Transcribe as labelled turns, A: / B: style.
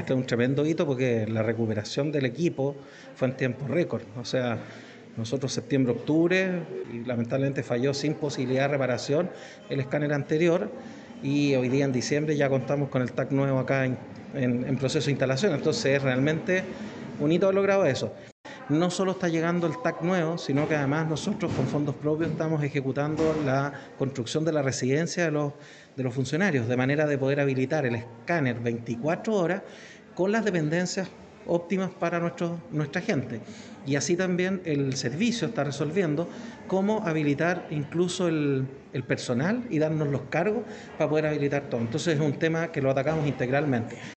A: Este es un tremendo hito porque la recuperación del equipo fue en tiempo récord. O sea, nosotros septiembre, octubre, y lamentablemente falló sin posibilidad de reparación el escáner anterior y hoy día en diciembre ya contamos con el TAC nuevo acá en, en proceso de instalación. Entonces es realmente un hito logrado eso no solo está llegando el TAC nuevo, sino que además nosotros con fondos propios estamos ejecutando la construcción de la residencia de los, de los funcionarios, de manera de poder habilitar el escáner 24 horas con las dependencias óptimas para nuestro, nuestra gente. Y así también el servicio está resolviendo cómo habilitar incluso el, el personal y darnos los cargos para poder habilitar todo. Entonces es un tema que lo atacamos integralmente.